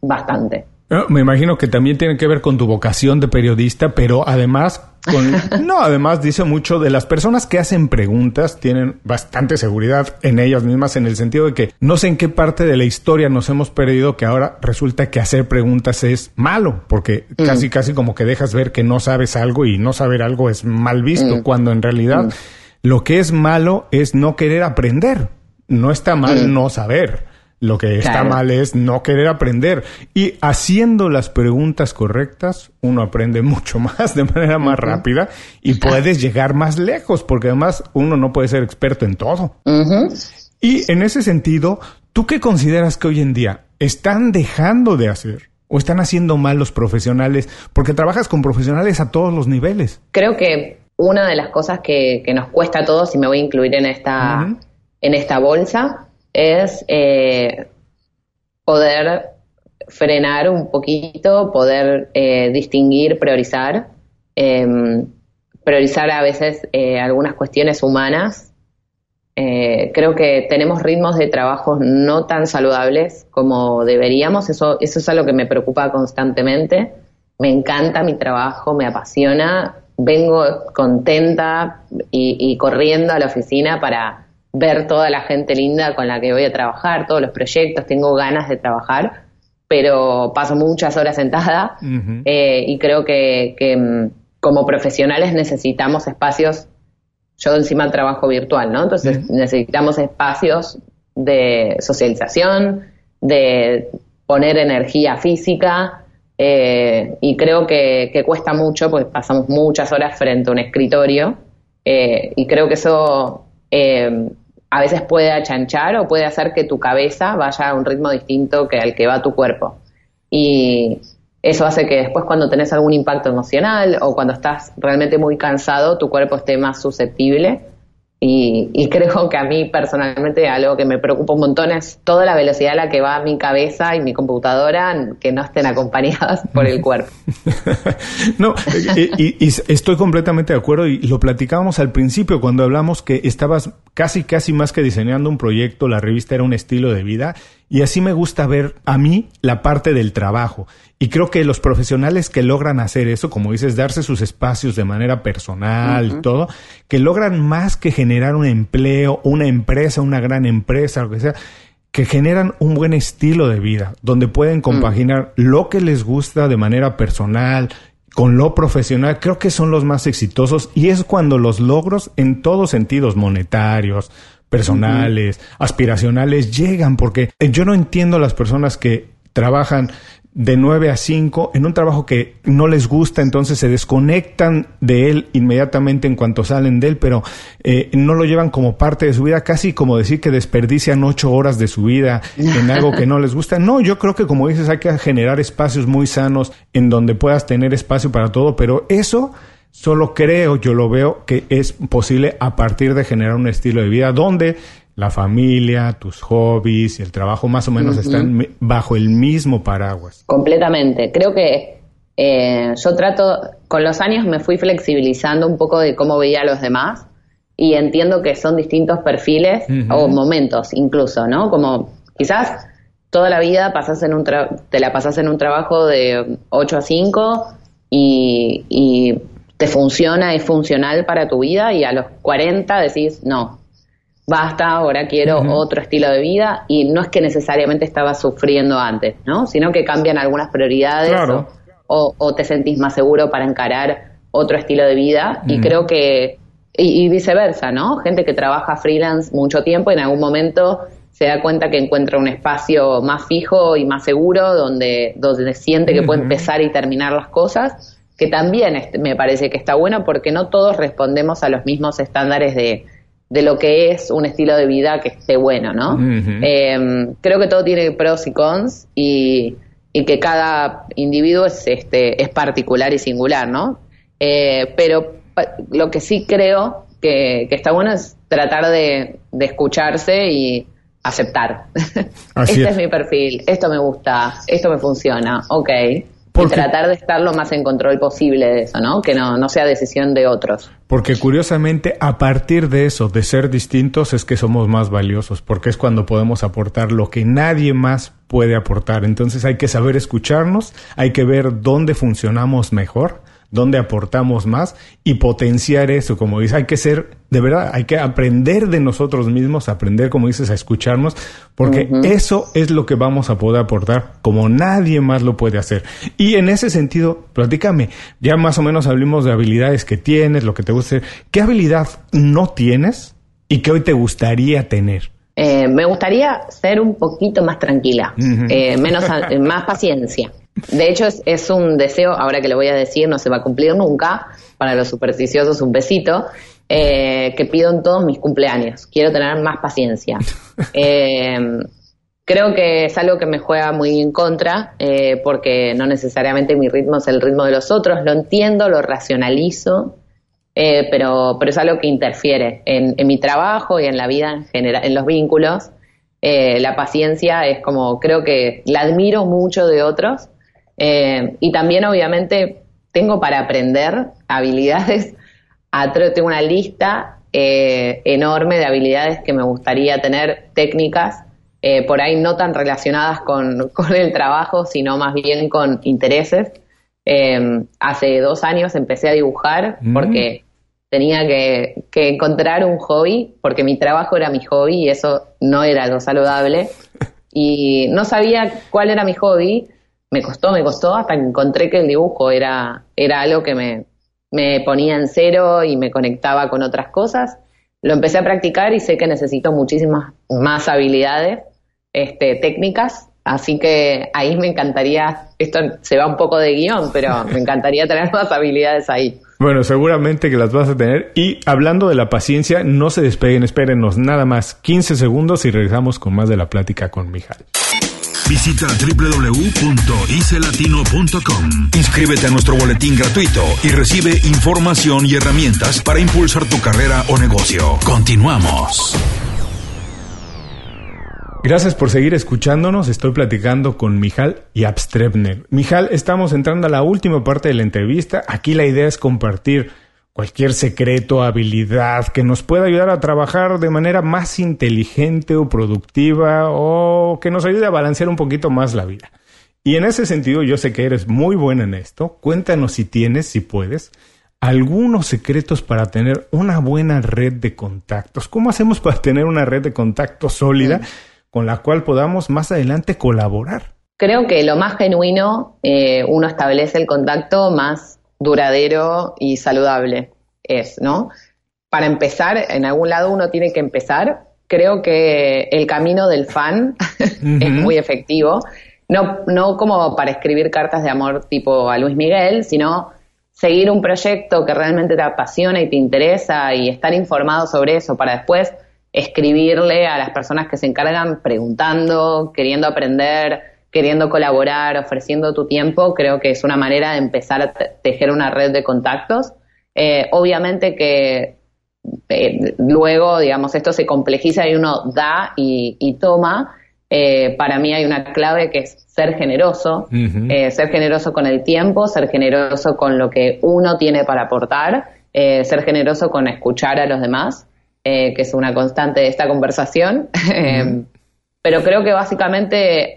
bastante. Me imagino que también tiene que ver con tu vocación de periodista, pero además, con, [LAUGHS] no, además dice mucho de las personas que hacen preguntas, tienen bastante seguridad en ellas mismas, en el sentido de que no sé en qué parte de la historia nos hemos perdido que ahora resulta que hacer preguntas es malo, porque mm. casi, casi como que dejas ver que no sabes algo y no saber algo es mal visto, mm. cuando en realidad mm. lo que es malo es no querer aprender. No está mal no saber. Lo que está mal es no querer aprender. Y haciendo las preguntas correctas, uno aprende [LAUGHS] mucho más de manera más rápida y puedes [LAUGHS] llegar más lejos, porque además uno no puede ser experto en todo. Y en ese sentido, ¿tú qué consideras que hoy en día están dejando de hacer? ¿O están haciendo mal los profesionales? Porque trabajas con profesionales a todos los niveles. Creo que una de las cosas que, nos cuesta a todos, y me voy a incluir en esta, en esta bolsa, es eh, poder frenar un poquito, poder eh, distinguir, priorizar, em, priorizar a veces eh, algunas cuestiones humanas. creo que tenemos ritmos de trabajo no tan saludables como deberíamos, eso, eso es algo que me preocupa constantemente. Me encanta mi trabajo, me apasiona, vengo contenta y corriendo a la oficina para ver toda la gente linda con la que voy a trabajar, todos los proyectos, tengo ganas de trabajar, pero paso muchas horas sentada eh, y creo que, mm, como profesionales necesitamos espacios, yo encima trabajo virtual, ¿no? Entonces necesitamos espacios de socialización, de poner energía física, eh, y creo que, cuesta mucho, porque pasamos muchas horas frente a un escritorio, eh, y creo que eso eh, a veces puede achanchar o puede hacer que tu cabeza vaya a un ritmo distinto que al que va tu cuerpo. Y eso hace que después cuando tenés algún impacto emocional o cuando estás realmente muy cansado, tu cuerpo esté más susceptible y, [LAUGHS] creo que a mí personalmente algo que me preocupa un montón es toda la velocidad a la que va mi cabeza y mi computadora que no estén acompañadas por el cuerpo. [LAUGHS] no, y, estoy completamente de acuerdo y lo platicábamos al principio cuando hablamos que estabas casi, casi más que diseñando un proyecto, la revista era un estilo de vida y así me gusta ver a mí la parte del trabajo. Y creo que los profesionales que logran hacer eso, como dices, darse sus espacios de manera personal y todo, que logran más que generar un empleo, una empresa, una gran empresa, lo que sea, que generan un buen estilo de vida, donde pueden compaginar lo que les gusta de manera personal, con lo profesional, creo que son los más exitosos y es cuando los logros en todos sentidos, monetarios, personales, aspiracionales, llegan, porque yo no entiendo las personas que trabajan de 9 a 5 en un trabajo que no les gusta, entonces se desconectan de él inmediatamente en cuanto salen de él, pero eh, no lo llevan como parte de su vida, casi como decir que desperdician ocho horas de su vida en [LAUGHS] algo que no les gusta. No, yo creo que como dices, hay que generar espacios muy sanos en donde puedas tener espacio para todo, pero eso Solo creo, yo lo veo, que es posible a partir de generar un estilo de vida donde la familia, tus hobbies y el trabajo más o menos están bajo el mismo paraguas. Completamente. Creo que eh, yo trato, con los años me fui flexibilizando un poco de cómo veía a los demás y entiendo que son distintos perfiles o momentos incluso, ¿no? Como quizás toda la vida pasas en un te la pasas en un trabajo de 8 a 5 y, y te funciona, es funcional para tu vida y a los 40 decís, no, basta, ahora quiero otro estilo de vida y no es que necesariamente estabas sufriendo antes, ¿no? Sino que cambian algunas prioridades o, te sentís más seguro para encarar otro estilo de vida y creo que, y, viceversa, ¿no? Gente que trabaja freelance mucho tiempo y en algún momento se da cuenta que encuentra un espacio más fijo y más seguro donde, donde siente que puede empezar y terminar las cosas que también me parece que está bueno porque no todos respondemos a los mismos estándares de, de lo que es un estilo de vida que esté bueno, ¿no? Em, creo que todo tiene pros y cons y, y, que cada individuo es, este, es particular y singular, ¿no? Eh, pero lo que sí creo que, que, está bueno es tratar de, de escucharse y, aceptar. [LAUGHS] este es. mi perfil, esto me gusta, esto me funciona, ok. Y tratar de estar lo más en control posible de eso, ¿no? Que no, no sea decisión de otros. Porque curiosamente, a partir de eso, de ser distintos, es que somos más valiosos, porque es cuando podemos aportar lo que nadie más puede aportar. Entonces hay que saber escucharnos, hay que ver dónde funcionamos mejor dónde aportamos más y potenciar eso, como dice, hay que ser, de verdad, hay que aprender de nosotros mismos, aprender, como dices, a escucharnos, porque eso es lo que vamos a poder aportar como nadie más lo puede hacer. Y en ese sentido, platícame, ya más o menos hablamos de habilidades que tienes, lo que te gusta, ¿qué habilidad no tienes y que hoy te gustaría tener? Eh, me gustaría ser un poquito más tranquila, eh, menos, más paciencia. De hecho, es, un deseo, ahora que lo voy a decir, no se va a cumplir nunca, para los supersticiosos un besito, eh, que pido en todos mis cumpleaños. Quiero tener más paciencia. [LAUGHS] Eh, creo que es algo que me juega muy en contra, eh, porque no necesariamente mi ritmo es el ritmo de los otros, lo entiendo, lo racionalizo, pero, pero es algo que interfiere en, en, mi trabajo y en la vida en general, en los vínculos. la paciencia es como, creo que la admiro mucho de otros, eh, y también, obviamente, tengo para aprender habilidades. [LAUGHS] Tengo una lista eh, enorme de habilidades que me gustaría tener, técnicas, eh, por ahí no tan relacionadas con, [LAUGHS] el trabajo, sino más bien con intereses. hace dos años empecé a dibujar mm. porque tenía que, que, encontrar un hobby, porque mi trabajo era mi hobby y eso no era algo saludable. [LAUGHS] Y no sabía cuál era mi hobby me costó, me costó hasta que encontré que el dibujo era, era algo que me, me ponía en cero y me conectaba con otras cosas. Lo empecé a practicar y sé que necesito muchísimas más habilidades este, técnicas, así que ahí me encantaría, esto se va un poco de guion, pero [LAUGHS] me encantaría tener más habilidades ahí. Bueno, seguramente que las vas a tener. Y hablando de la paciencia, no se despeguen, espérenos nada más 15 segundos y regresamos con más de la plática con Mijal. Visita www.icelatino.com. Inscríbete a nuestro boletín gratuito y recibe información y herramientas para impulsar tu carrera o negocio. Continuamos. Gracias por seguir escuchándonos. Estoy platicando con Mijal y Abstrebner. Mijal, estamos entrando a la última parte de la entrevista. Aquí la idea es compartir cualquier secreto, habilidad que nos pueda ayudar a trabajar de manera más inteligente o productiva o que nos ayude a balancear un poquito más la vida. Y en ese sentido yo sé que eres muy buena en esto. Cuéntanos si tienes, si puedes, algunos secretos para tener una buena red de contactos. ¿Cómo hacemos para tener una red de contactos sólida con la cual podamos más adelante colaborar? Creo que lo más genuino, eh, uno establece el contacto más duradero y saludable es, ¿no? Para empezar, en algún lado uno tiene que empezar. Creo que el camino del fan [LAUGHS] es muy efectivo. No, no como para escribir cartas de amor tipo a Luis Miguel, sino seguir un proyecto que realmente te apasiona y te interesa y estar informado sobre eso para después escribirle a las personas que se encargan preguntando, queriendo aprender, queriendo colaborar, ofreciendo tu tiempo, creo que es una manera de empezar a tejer una red de contactos. Eh, obviamente que eh, luego, digamos, esto se complejiza y uno da y, toma. Eh, para mí hay una clave que es ser generoso, ser generoso con el tiempo, ser generoso con lo que uno tiene para aportar, ser generoso con escuchar a los demás, que es una constante de esta conversación. [LAUGHS] pero creo que básicamente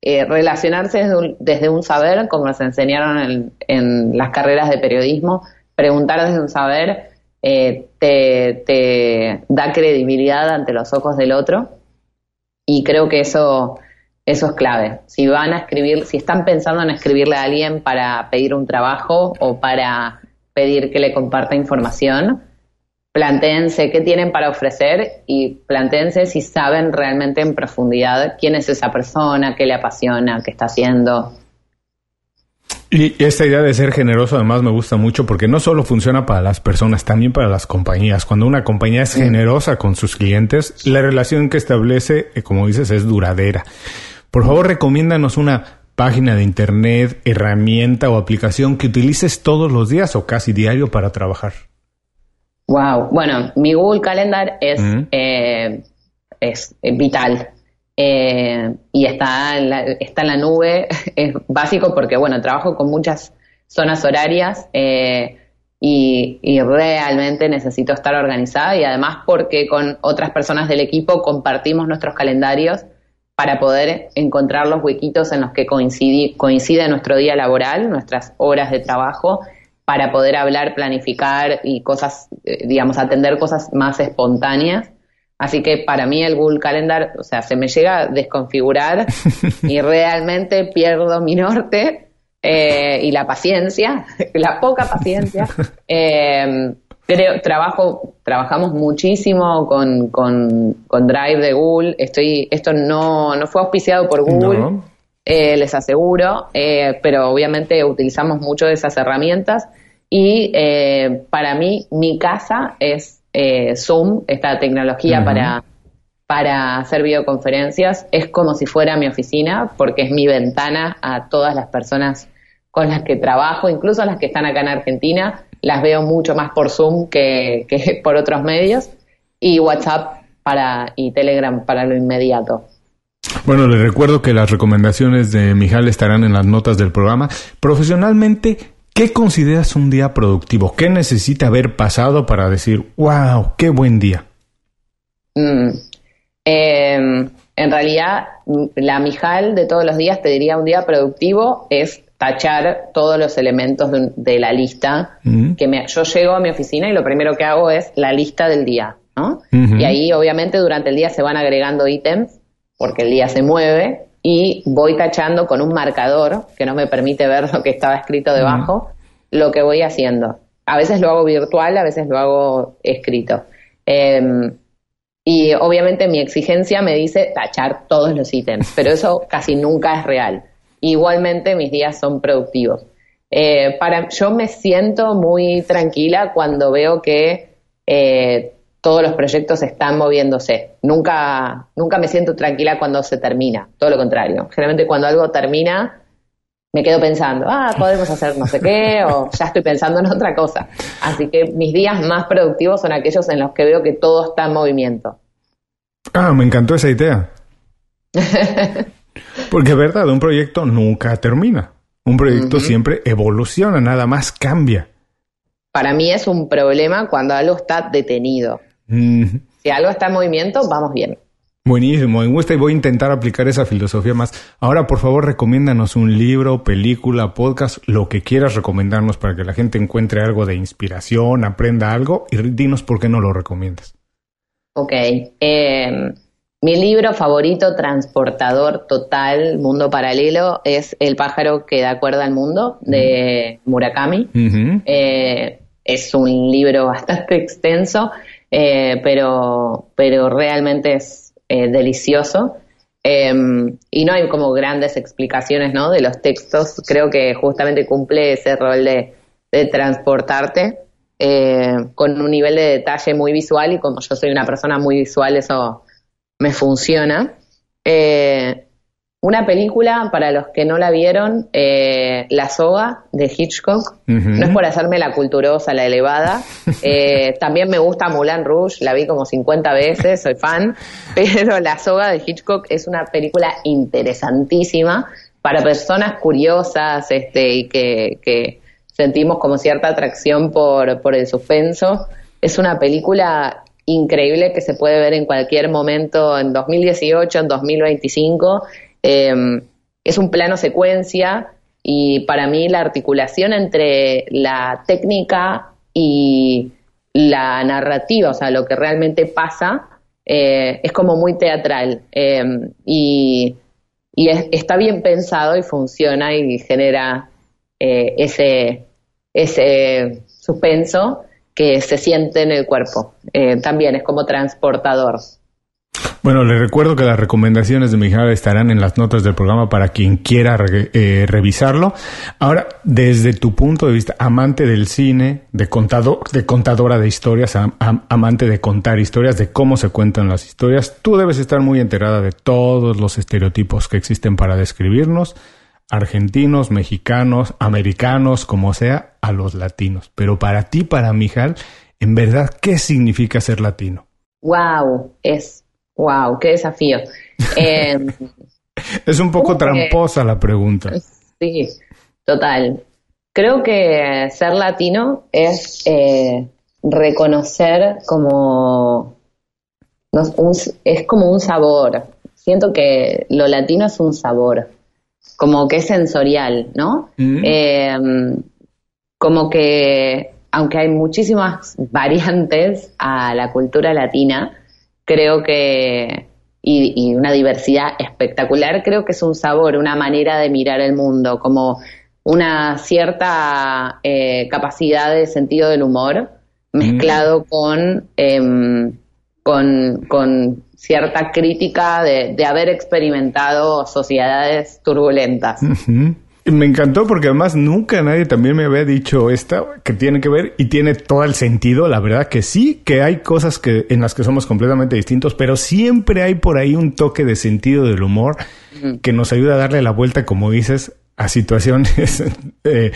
eh, relacionarse desde un, saber, como nos enseñaron en, las carreras de periodismo, preguntar desde un saber eh, te, da credibilidad ante los ojos del otro y creo que eso, eso es clave. Si van a escribir, si están pensando en escribirle a alguien para pedir un trabajo o para pedir que le comparta información, plantéense qué tienen para ofrecer y plantéense si saben realmente en profundidad quién es esa persona, qué le apasiona, qué está haciendo. Y esta idea de ser generoso además me gusta mucho porque no solo funciona para las personas, también para las compañías. Cuando una compañía es generosa con sus clientes, la relación que establece, eh, como dices, es duradera. Por favor, recomiéndanos una página de internet, herramienta o aplicación que utilices todos los días o casi diario para trabajar. Wow. Bueno, mi Google Calendar es, eh, es, vital. Eh, y está en, la, está en la nube, [LAUGHS] es básico porque, bueno, trabajo con muchas zonas horarias eh, y, y, realmente necesito estar organizada y además porque con otras personas del equipo compartimos nuestros calendarios para poder encontrar los huequitos en los que coincide, coincide nuestro día laboral, nuestras horas de trabajo, para poder hablar, planificar y cosas, eh, digamos, atender cosas más espontáneas. Así que para mí el Google Calendar, o sea, se me llega a desconfigurar [LAUGHS] y realmente pierdo mi norte eh, y la paciencia, [LAUGHS] la poca paciencia. [LAUGHS] Eh, Creo, trabajo, trabajamos muchísimo con, con, Drive de Google. Estoy, esto no, no fue auspiciado por Google, eh, les aseguro, pero obviamente utilizamos mucho de esas herramientas. Y eh, para mí, mi casa es Zoom, esta tecnología para, para hacer videoconferencias. Es como si fuera mi oficina, porque es mi ventana a todas las personas con las que trabajo, incluso las que están acá en Argentina las veo mucho más por Zoom que, [LAUGHS] por otros medios y WhatsApp para y Telegram para lo inmediato. Bueno, le recuerdo que las recomendaciones de Mijal estarán en las notas del programa. Profesionalmente, ¿qué consideras un día productivo? ¿Qué necesita haber pasado para decir, wow, qué buen día? Mm, em, en realidad, la Mijal de todos los días te diría un día productivo es tachar todos los elementos de, la lista. Mm. que me, Yo llego a mi oficina y lo primero que hago es la lista del día, ¿no? Y ahí obviamente durante el día se van agregando ítems, porque el día se mueve, y voy tachando con un marcador que no me permite ver lo que estaba escrito debajo, lo que voy haciendo. A veces lo hago virtual, a veces lo hago escrito. Em, y obviamente mi exigencia me dice tachar todos los ítems, pero eso casi nunca es real. Igualmente mis días son productivos. Eh, para, yo me siento muy tranquila cuando veo que eh, todos los proyectos están moviéndose. Nunca, nunca me siento tranquila cuando se termina, todo lo contrario. Generalmente cuando algo termina, me quedo pensando, ah, podemos hacer no sé qué, o ya estoy pensando en otra cosa. Así que mis días más productivos son aquellos en los que veo que todo está en movimiento. Ah, me encantó esa idea. [LAUGHS] Porque es verdad, un proyecto nunca termina. Un proyecto siempre evoluciona, nada más cambia. Para mí es un problema cuando algo está detenido. Si algo está en movimiento, vamos bien. Buenísimo, me gusta y voy a intentar aplicar esa filosofía más. Ahora, por favor, recomiéndanos un libro, película, podcast, lo que quieras recomendarnos para que la gente encuentre algo de inspiración, aprenda algo y dinos por qué no lo recomiendas. Ok. Eh, mi libro favorito, transportador total, mundo paralelo, es El pájaro que da cuerda al mundo, de Murakami. Eh, es un libro [LAUGHS] bastante extenso, eh, pero, pero realmente es eh, delicioso. Em, y no hay como grandes explicaciones ¿no? de los textos. Creo que justamente cumple ese rol de, de transportarte con un nivel de detalle muy visual y como yo soy una persona muy visual, eso me funciona. Eh, una película, para los que no la vieron, eh, La Soga de Hitchcock. No es por hacerme la culturosa, la elevada. [LAUGHS] Eh, también me gusta Moulin Rouge, la vi como 50 veces, soy fan. [LAUGHS] Pero La Soga de Hitchcock es una película interesantísima para personas curiosas este, y que, que sentimos como cierta atracción por, por el suspenso. Es una película increíble que se puede ver en cualquier momento en 2018, en 2025. Em, es un plano secuencia y para mí la articulación entre la técnica y la narrativa, o sea, lo que realmente pasa, eh, es como muy teatral em, y, está bien pensado y funciona y genera eh, ese, ese suspenso que se siente en el cuerpo. Eh, también es como transportador. Bueno, le recuerdo que las recomendaciones de Mijal estarán en las notas del programa para quien quiera eh, revisarlo. Ahora, desde tu punto de vista, amante del cine, de contador, de contadora de historias, amante de contar historias, de cómo se cuentan las historias, tú debes estar muy enterada de todos los estereotipos que existen para describirnos argentinos, mexicanos, americanos, como sea, a los latinos. Pero para ti, para Mijal, en verdad, ¿qué significa ser latino? Wow, es Wow, qué desafío. Eh, [LAUGHS] es un poco tramposa la pregunta. Sí, total. Creo que ser latino es eh, reconocer como es como un sabor. Siento que lo latino es un sabor, como que es sensorial, ¿no? Mm. Em, como que, aunque hay muchísimas [LAUGHS] variantes a la cultura latina, creo que, y, una diversidad espectacular, creo que es un sabor, una manera de mirar el mundo, como una cierta eh, capacidad de sentido del humor mezclado mm. con em, con, cierta crítica de, haber experimentado sociedades turbulentas. Me encantó porque además nunca nadie también me había dicho esta que tiene que ver y tiene todo el sentido. La verdad que sí, que hay cosas que en las que somos completamente distintos, pero siempre hay por ahí un toque de sentido del humor que nos ayuda a darle la vuelta, como dices, a situaciones [LAUGHS] eh,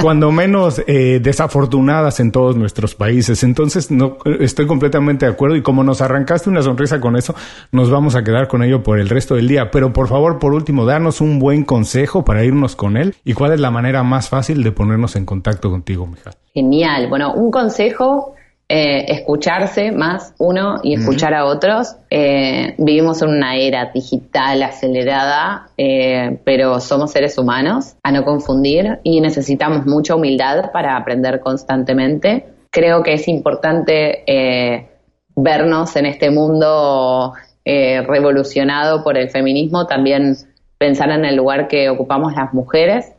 cuando menos eh, desafortunadas en todos nuestros países. Entonces, no estoy completamente de acuerdo y como nos arrancaste una sonrisa con eso, nos vamos a quedar con ello por el resto del día. Pero por favor, por último, danos un buen consejo para irnos con él y cuál es la manera más fácil de ponernos en contacto contigo, Mijal. Genial. Bueno, un consejo eh, escucharse más uno y escuchar a otros. Eh, vivimos en una era digital acelerada, eh, pero somos seres humanos, a no confundir, y necesitamos mucha humildad para aprender constantemente. Creo que es importante vernos en este mundo revolucionado por el feminismo, también pensar en el lugar que ocupamos las mujeres.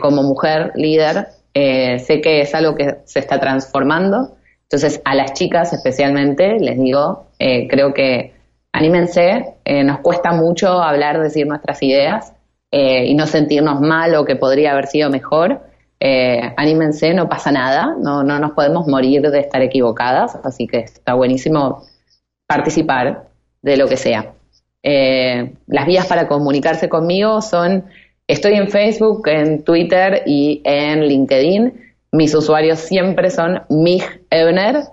como mujer líder, sé que es algo que se está transformando entonces, a las chicas especialmente les digo, eh, creo que anímense, eh, nos cuesta mucho hablar, decir nuestras ideas eh, y no sentirnos mal o que podría haber sido mejor. anímense, no pasa nada, no, no nos podemos morir de estar equivocadas, así que está buenísimo participar de lo que sea. las vías para comunicarse conmigo son, estoy en Facebook, en Twitter y en LinkedIn. Mis usuarios siempre son Mig Ebner,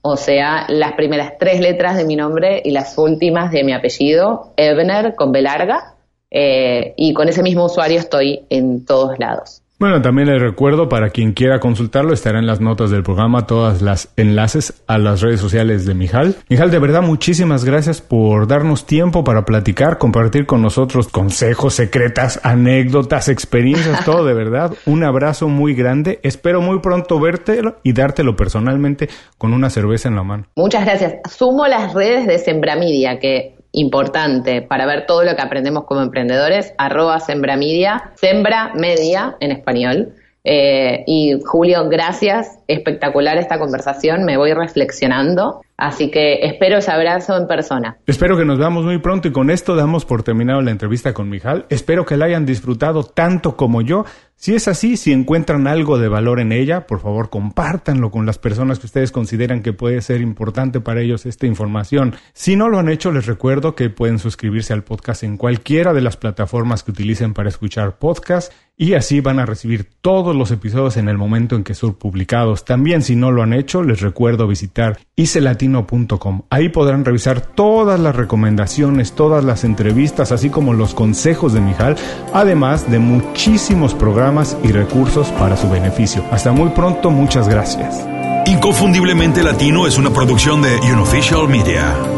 o sea, las primeras tres letras de mi nombre y las últimas de mi apellido, Ebner con B larga, eh, y con ese mismo usuario estoy en todos lados. Bueno, también les recuerdo para quien quiera consultarlo, estará en las notas del programa todas las enlaces a las redes sociales de Mijal. Mijal, de verdad, muchísimas gracias por darnos tiempo para platicar, compartir con nosotros consejos, secretas, anécdotas, experiencias, [LAUGHS] todo de verdad. Un abrazo muy grande. Espero muy pronto verte y dártelo personalmente con una cerveza en la mano. Muchas gracias. Sumo las redes de Sembramidia, que importante para ver todo lo que aprendemos como emprendedores, arroba sembramedia, sembra media en español. Eh, y Julio, gracias, espectacular esta conversación, me voy reflexionando, así que espero ese abrazo en persona. Espero que nos veamos muy pronto y con esto damos por terminado la entrevista con Mijal. Espero que la hayan disfrutado tanto como yo. Si es así, si encuentran algo de valor en ella, por favor compártanlo con las personas que ustedes consideran que puede ser importante para ellos esta información. Si no lo han hecho, les recuerdo que pueden suscribirse al podcast en cualquiera de las plataformas que utilicen para escuchar podcast y así van a recibir todos los episodios en el momento en que son publicados. También si no lo han hecho, les recuerdo visitar icelatino.com. Ahí podrán revisar todas las recomendaciones, todas las entrevistas, así como los consejos de Mijal, además de muchísimos programas y recursos para su beneficio. Hasta muy pronto, muchas gracias. Inconfundiblemente Latino es una producción de Unofficial Media.